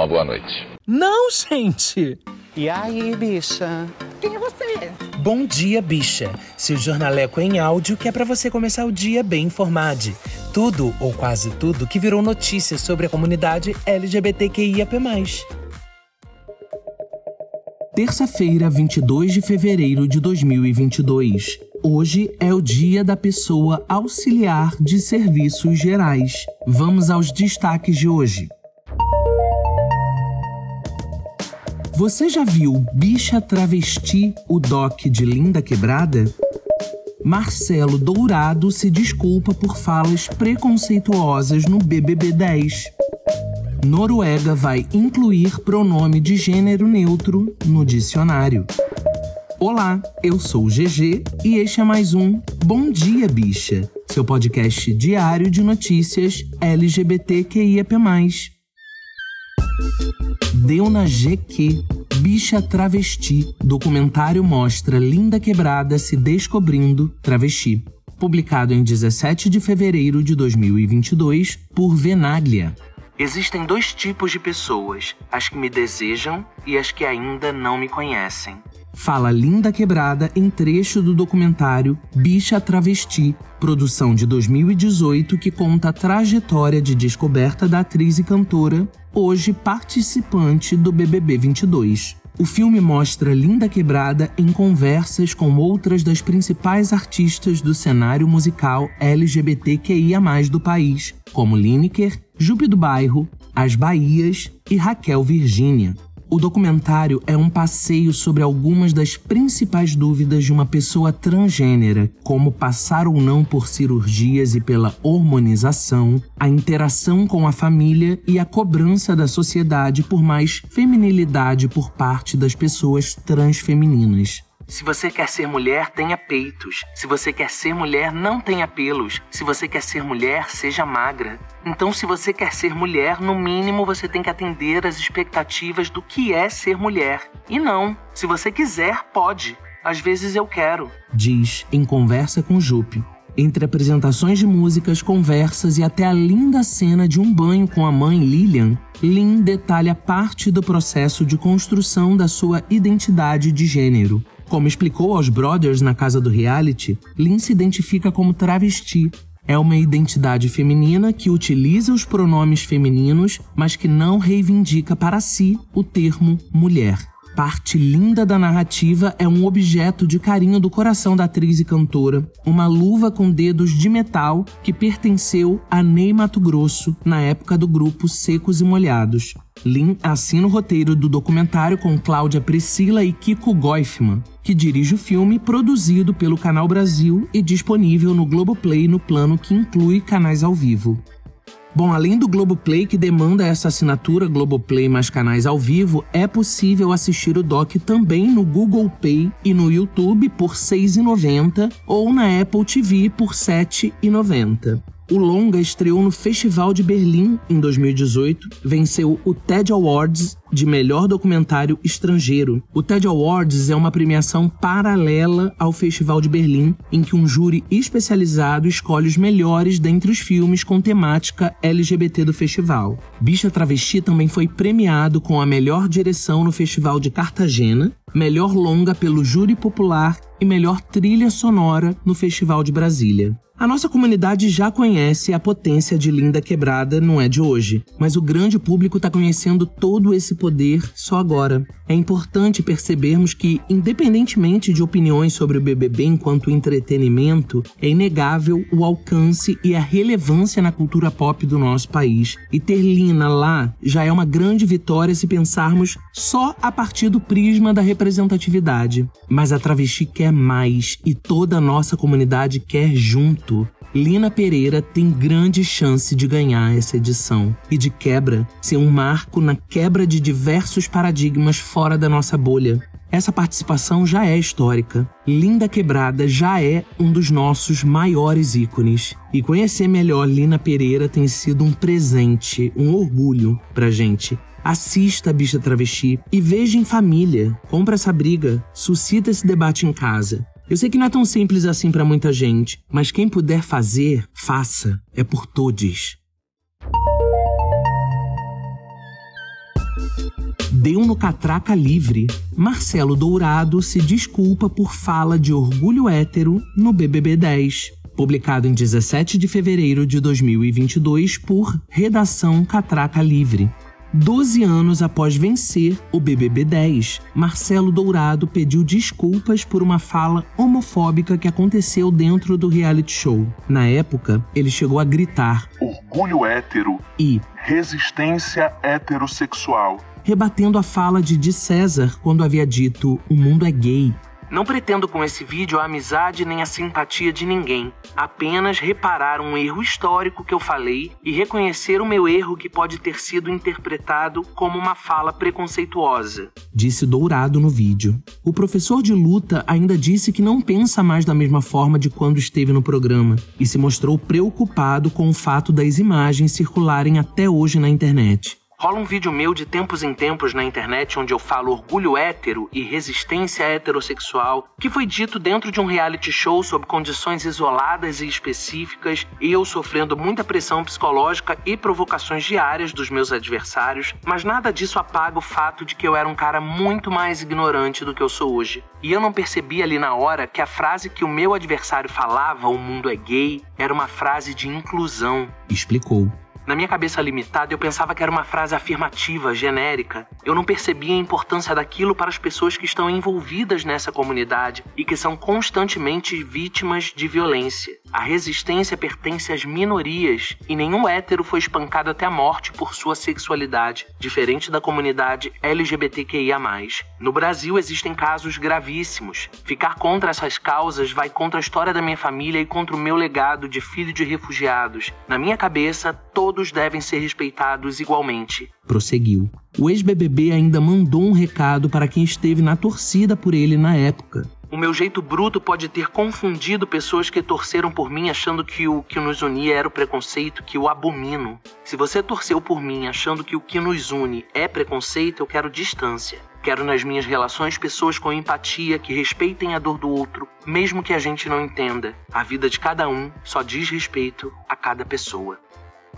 uma boa noite. Não, gente! E aí, bicha? Quem é você? Bom dia, bicha. Seu jornaleco em áudio que é para você começar o dia bem informado. Tudo, ou quase tudo, que virou notícia sobre a comunidade LGBTQIAP+. Terça-feira, 22 de fevereiro de 2022. Hoje é o dia da pessoa auxiliar de serviços gerais. Vamos aos destaques de hoje. Você já viu Bicha Travesti, o doc de Linda Quebrada? Marcelo Dourado se desculpa por falas preconceituosas no BBB 10. Noruega vai incluir pronome de gênero neutro no dicionário. Olá, eu sou GG e este é mais um Bom Dia Bicha, seu podcast diário de notícias LGBTQIAP+. Deu na GQ. Bicha Travesti. Documentário mostra Linda Quebrada se descobrindo travesti. Publicado em 17 de fevereiro de 2022 por Venaglia. Existem dois tipos de pessoas: as que me desejam e as que ainda não me conhecem. Fala Linda Quebrada em trecho do documentário Bicha Travesti, produção de 2018 que conta a trajetória de descoberta da atriz e cantora hoje participante do BBB 22. O filme mostra Linda Quebrada em conversas com outras das principais artistas do cenário musical LGBTQIA+, do país, como Lineker, Jupe do Bairro, As Bahias e Raquel Virgínia. O documentário é um passeio sobre algumas das principais dúvidas de uma pessoa transgênera, como passar ou não por cirurgias e pela hormonização, a interação com a família e a cobrança da sociedade por mais feminilidade por parte das pessoas transfemininas. Se você quer ser mulher, tenha peitos. Se você quer ser mulher, não tenha pelos. Se você quer ser mulher, seja magra. Então, se você quer ser mulher, no mínimo você tem que atender às expectativas do que é ser mulher. E não, se você quiser, pode. Às vezes eu quero. Diz em conversa com Jupe. Entre apresentações de músicas, conversas e até a linda cena de um banho com a mãe Lilian, Lynn detalha parte do processo de construção da sua identidade de gênero. Como explicou aos Brothers na casa do reality, Lynn se identifica como travesti. É uma identidade feminina que utiliza os pronomes femininos, mas que não reivindica para si o termo mulher. Parte linda da narrativa é um objeto de carinho do coração da atriz e cantora, uma luva com dedos de metal que pertenceu a Ney Mato Grosso na época do grupo Secos e Molhados. Lin assina o roteiro do documentário com Cláudia Priscila e Kiko Goifman, que dirige o filme produzido pelo Canal Brasil e disponível no Globoplay no plano que inclui canais ao vivo. Bom, além do Globoplay, que demanda essa assinatura Globoplay mais canais ao vivo, é possível assistir o doc também no Google Pay e no YouTube por R$ 6,90 ou na Apple TV por R$ 7,90. O longa estreou no Festival de Berlim em 2018, venceu o TED Awards de melhor documentário estrangeiro. O TED Awards é uma premiação paralela ao Festival de Berlim, em que um júri especializado escolhe os melhores dentre os filmes com temática LGBT do festival. Bicha Travesti também foi premiado com a melhor direção no Festival de Cartagena, melhor longa pelo júri popular e melhor trilha sonora no Festival de Brasília. A nossa comunidade já conhece a potência de Linda Quebrada, não é de hoje, mas o grande público está conhecendo todo esse poder só agora. É importante percebermos que, independentemente de opiniões sobre o BBB enquanto entretenimento, é inegável o alcance e a relevância na cultura pop do nosso país. E ter Lina lá já é uma grande vitória se pensarmos só a partir do prisma da representatividade. Mas a travesti quer mais e toda a nossa comunidade quer junto. Lina Pereira tem grande chance de ganhar essa edição e, de quebra, ser um marco na quebra de diversos paradigmas fora da nossa bolha. Essa participação já é histórica. Linda Quebrada já é um dos nossos maiores ícones. E conhecer melhor Lina Pereira tem sido um presente, um orgulho pra gente. Assista a Bicha Travesti e veja em família. Compra essa briga, suscita esse debate em casa. Eu sei que não é tão simples assim para muita gente, mas quem puder fazer, faça. É por todos. Deu no catraca livre. Marcelo Dourado se desculpa por fala de orgulho hétero no BBB 10. Publicado em 17 de fevereiro de 2022 por Redação Catraca Livre. Doze anos após vencer o BBB 10, Marcelo Dourado pediu desculpas por uma fala homofóbica que aconteceu dentro do reality show. Na época, ele chegou a gritar: Orgulho hétero e resistência heterossexual, rebatendo a fala de Di César quando havia dito: O mundo é gay. Não pretendo com esse vídeo a amizade nem a simpatia de ninguém, apenas reparar um erro histórico que eu falei e reconhecer o meu erro que pode ter sido interpretado como uma fala preconceituosa. Disse Dourado no vídeo. O professor de luta ainda disse que não pensa mais da mesma forma de quando esteve no programa e se mostrou preocupado com o fato das imagens circularem até hoje na internet. Rola um vídeo meu de tempos em tempos na internet onde eu falo orgulho hétero e resistência heterossexual, que foi dito dentro de um reality show sob condições isoladas e específicas, e eu sofrendo muita pressão psicológica e provocações diárias dos meus adversários, mas nada disso apaga o fato de que eu era um cara muito mais ignorante do que eu sou hoje. E eu não percebi ali na hora que a frase que o meu adversário falava, o mundo é gay, era uma frase de inclusão. Explicou. Na minha cabeça limitada, eu pensava que era uma frase afirmativa, genérica. Eu não percebia a importância daquilo para as pessoas que estão envolvidas nessa comunidade e que são constantemente vítimas de violência. A resistência pertence às minorias e nenhum hétero foi espancado até a morte por sua sexualidade, diferente da comunidade LGBTQIA. No Brasil existem casos gravíssimos. Ficar contra essas causas vai contra a história da minha família e contra o meu legado de filho de refugiados. Na minha cabeça, todos devem ser respeitados igualmente. Prosseguiu. O ex-BBB ainda mandou um recado para quem esteve na torcida por ele na época. O meu jeito bruto pode ter confundido pessoas que torceram por mim achando que o que nos unia era o preconceito que eu abomino. Se você torceu por mim achando que o que nos une é preconceito, eu quero distância. Quero nas minhas relações pessoas com empatia que respeitem a dor do outro, mesmo que a gente não entenda. A vida de cada um só diz respeito a cada pessoa.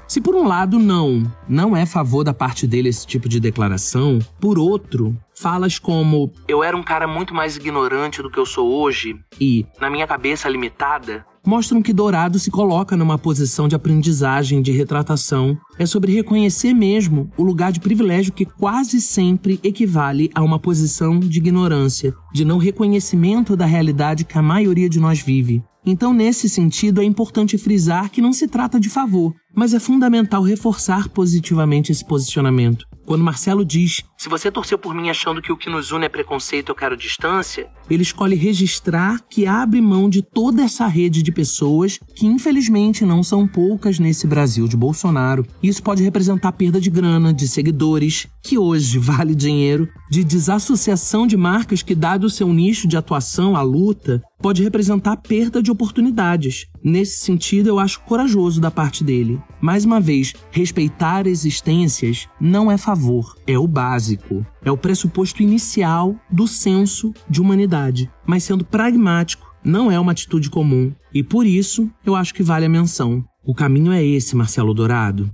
Se por um lado não, não é favor da parte dele esse tipo de declaração, por outro, falas como eu era um cara muito mais ignorante do que eu sou hoje e na minha cabeça limitada mostram que Dourado se coloca numa posição de aprendizagem, de retratação. É sobre reconhecer mesmo o lugar de privilégio que quase sempre equivale a uma posição de ignorância, de não reconhecimento da realidade que a maioria de nós vive. Então, nesse sentido, é importante frisar que não se trata de favor, mas é fundamental reforçar positivamente esse posicionamento. Quando Marcelo diz: Se você torceu por mim achando que o que nos une é preconceito, eu quero distância, ele escolhe registrar que abre mão de toda essa rede de pessoas que, infelizmente, não são poucas nesse Brasil de Bolsonaro. Isso pode representar perda de grana, de seguidores, que hoje vale dinheiro, de desassociação de marcas que, dado o seu nicho de atuação, a luta, pode representar perda de oportunidades. Nesse sentido, eu acho corajoso da parte dele. Mais uma vez, respeitar existências não é favor, é o básico. É o pressuposto inicial do senso de humanidade. Mas sendo pragmático, não é uma atitude comum. E por isso, eu acho que vale a menção. O caminho é esse, Marcelo Dourado.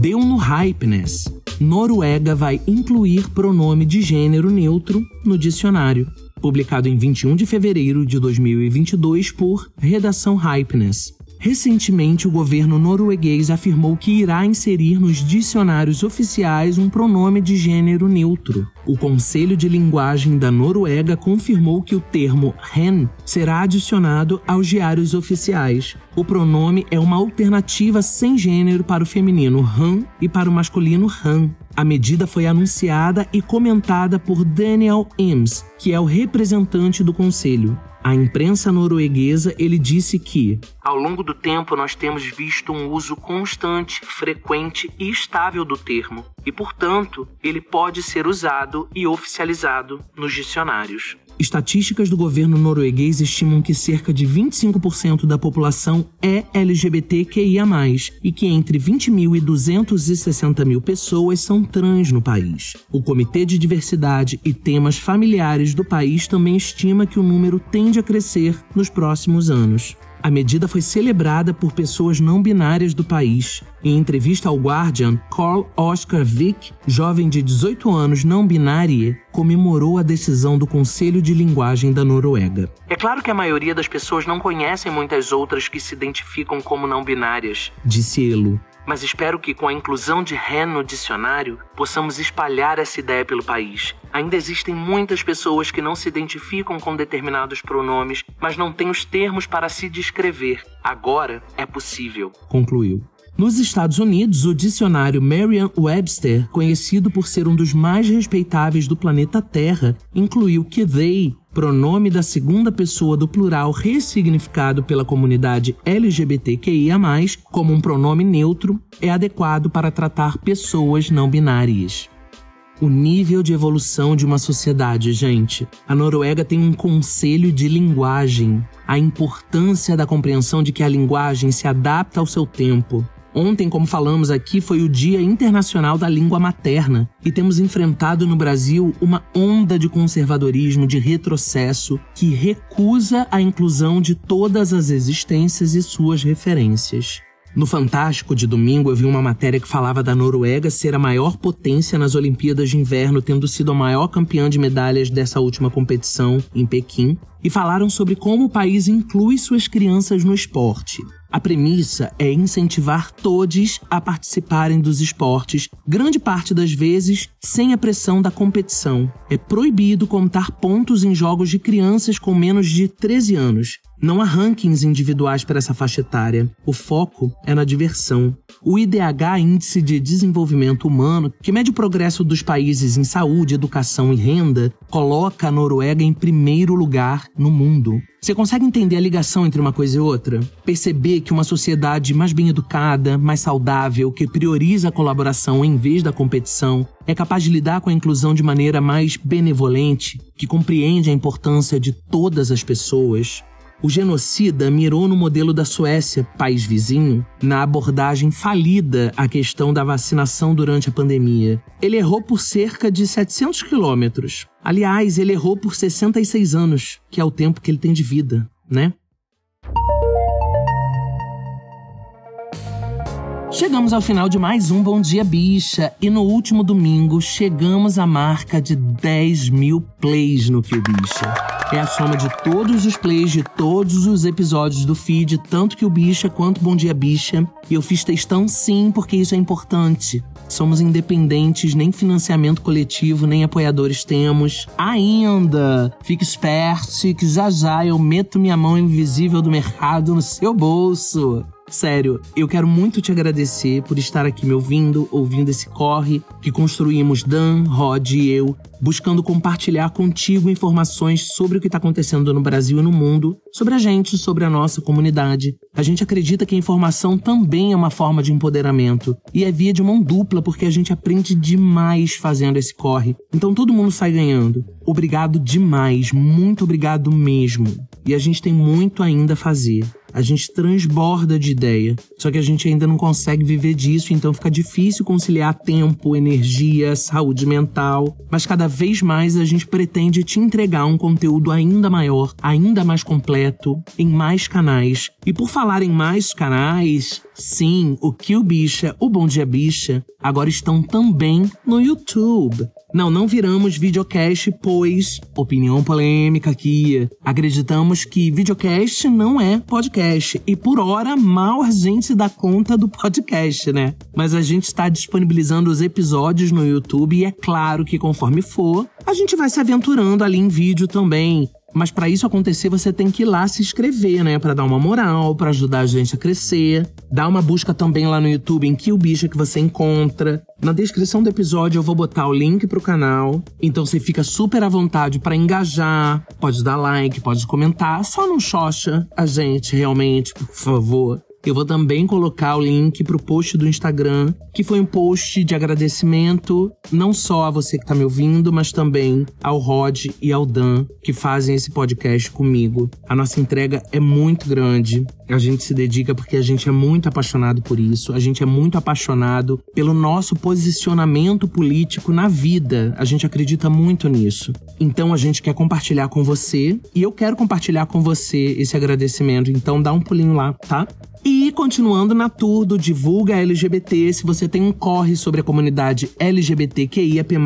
Deu no Hypeness. Noruega vai incluir pronome de gênero neutro no dicionário. Publicado em 21 de fevereiro de 2022 por Redação Hypeness. Recentemente, o governo norueguês afirmou que irá inserir nos dicionários oficiais um pronome de gênero neutro. O Conselho de Linguagem da Noruega confirmou que o termo hen será adicionado aos diários oficiais. O pronome é uma alternativa sem gênero para o feminino han e para o masculino han. A medida foi anunciada e comentada por Daniel Eames, que é o representante do conselho. A imprensa norueguesa ele disse que, ao longo do tempo, nós temos visto um uso constante, frequente e estável do termo, e, portanto, ele pode ser usado e oficializado nos dicionários. Estatísticas do governo norueguês estimam que cerca de 25% da população é LGBTQIA, e que entre 20 mil e 260 mil pessoas são trans no país. O Comitê de Diversidade e Temas Familiares do país também estima que o número tende a crescer nos próximos anos. A medida foi celebrada por pessoas não binárias do país. Em entrevista ao Guardian, Carl Oscar Vick, jovem de 18 anos não binário, comemorou a decisão do Conselho de Linguagem da Noruega. É claro que a maioria das pessoas não conhecem muitas outras que se identificam como não binárias, disse Elo mas espero que com a inclusão de REN no dicionário possamos espalhar essa ideia pelo país. Ainda existem muitas pessoas que não se identificam com determinados pronomes, mas não têm os termos para se descrever. Agora é possível. Concluiu. Nos Estados Unidos, o dicionário Merriam-Webster, conhecido por ser um dos mais respeitáveis do planeta Terra, incluiu que they, pronome da segunda pessoa do plural ressignificado pela comunidade LGBTQIA+, como um pronome neutro, é adequado para tratar pessoas não binárias. O nível de evolução de uma sociedade, gente. A Noruega tem um conselho de linguagem. A importância da compreensão de que a linguagem se adapta ao seu tempo, Ontem, como falamos aqui, foi o Dia Internacional da Língua Materna e temos enfrentado no Brasil uma onda de conservadorismo, de retrocesso, que recusa a inclusão de todas as existências e suas referências. No Fantástico de domingo, eu vi uma matéria que falava da Noruega ser a maior potência nas Olimpíadas de Inverno, tendo sido a maior campeã de medalhas dessa última competição em Pequim, e falaram sobre como o país inclui suas crianças no esporte. A premissa é incentivar todos a participarem dos esportes, grande parte das vezes sem a pressão da competição. É proibido contar pontos em jogos de crianças com menos de 13 anos. Não há rankings individuais para essa faixa etária. O foco é na diversão. O IDH, Índice de Desenvolvimento Humano, que mede o progresso dos países em saúde, educação e renda, coloca a Noruega em primeiro lugar no mundo. Você consegue entender a ligação entre uma coisa e outra? Perceber que uma sociedade mais bem educada, mais saudável, que prioriza a colaboração em vez da competição, é capaz de lidar com a inclusão de maneira mais benevolente, que compreende a importância de todas as pessoas, o genocida mirou no modelo da Suécia, país vizinho, na abordagem falida à questão da vacinação durante a pandemia. Ele errou por cerca de 700 quilômetros. Aliás, ele errou por 66 anos, que é o tempo que ele tem de vida, né? Chegamos ao final de mais um Bom Dia Bicha e no último domingo chegamos à marca de 10 mil plays no Kill Bicha. É a soma de todos os plays de todos os episódios do feed, tanto que o Bicha quanto Bom Dia Bicha. E eu fiz textão sim, porque isso é importante. Somos independentes, nem financiamento coletivo, nem apoiadores temos. Ainda! Fique esperto que já já eu meto minha mão invisível do mercado no seu bolso. Sério, eu quero muito te agradecer por estar aqui me ouvindo, ouvindo esse corre que construímos Dan, Rod e eu, buscando compartilhar contigo informações sobre o que está acontecendo no Brasil e no mundo, sobre a gente, sobre a nossa comunidade. A gente acredita que a informação também é uma forma de empoderamento e é via de mão dupla porque a gente aprende demais fazendo esse corre. Então todo mundo sai ganhando. Obrigado demais, muito obrigado mesmo. E a gente tem muito ainda a fazer. A gente transborda de ideia, só que a gente ainda não consegue viver disso, então fica difícil conciliar tempo, energia, saúde mental. Mas cada vez mais a gente pretende te entregar um conteúdo ainda maior, ainda mais completo, em mais canais. E por falar em mais canais, sim, o Kill Bicha, o Bom Dia Bicha, agora estão também no YouTube. Não, não viramos videocast, pois, opinião polêmica aqui, acreditamos que videocast não é podcast. E por hora, mal a gente dá conta do podcast, né? Mas a gente está disponibilizando os episódios no YouTube e é claro que conforme for, a gente vai se aventurando ali em vídeo também. Mas para isso acontecer, você tem que ir lá se inscrever, né? Para dar uma moral, para ajudar a gente a crescer. Dá uma busca também lá no YouTube em que o bicho que você encontra. Na descrição do episódio eu vou botar o link pro canal. Então você fica super à vontade para engajar, pode dar like, pode comentar. Só não xoxa a gente realmente, por favor. Eu vou também colocar o link pro post do Instagram, que foi um post de agradecimento não só a você que tá me ouvindo, mas também ao Rod e ao Dan, que fazem esse podcast comigo. A nossa entrega é muito grande. A gente se dedica porque a gente é muito apaixonado por isso. A gente é muito apaixonado pelo nosso posicionamento político na vida. A gente acredita muito nisso. Então a gente quer compartilhar com você e eu quero compartilhar com você esse agradecimento. Então dá um pulinho lá, tá? E continuando na tour do Divulga LGBT, se você tem um corre sobre a comunidade LGBTQIAP+,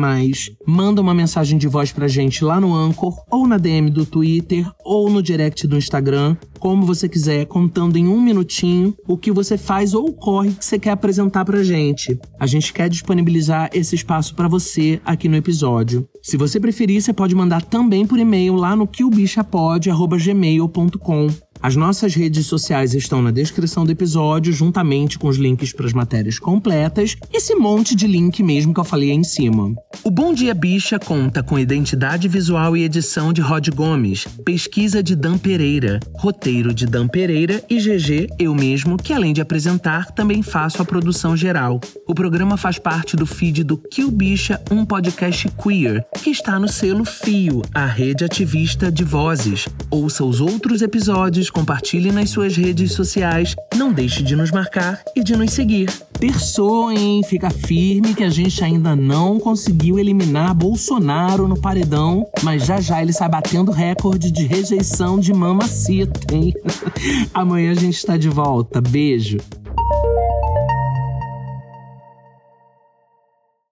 manda uma mensagem de voz pra gente lá no Anchor, ou na DM do Twitter, ou no direct do Instagram, como você quiser, contando em um minutinho o que você faz ou corre que você quer apresentar pra gente. A gente quer disponibilizar esse espaço para você aqui no episódio. Se você preferir, você pode mandar também por e-mail lá no quilbichapod.gmail.com. As nossas redes sociais estão na descrição do episódio, juntamente com os links para as matérias completas, esse monte de link mesmo que eu falei aí em cima. O Bom Dia Bicha conta com identidade visual e edição de Rod Gomes, pesquisa de Dan Pereira, roteiro de Dan Pereira e GG, eu mesmo, que além de apresentar, também faço a produção geral. O programa faz parte do feed do Kill Bicha, um podcast queer, que está no selo Fio, a rede ativista de vozes. Ouça os outros episódios compartilhe nas suas redes sociais, não deixe de nos marcar e de nos seguir. Terçou, hein? Fica firme que a gente ainda não conseguiu eliminar Bolsonaro no paredão, mas já já ele sai batendo recorde de rejeição de mamacita, hein? Amanhã a gente está de volta. Beijo.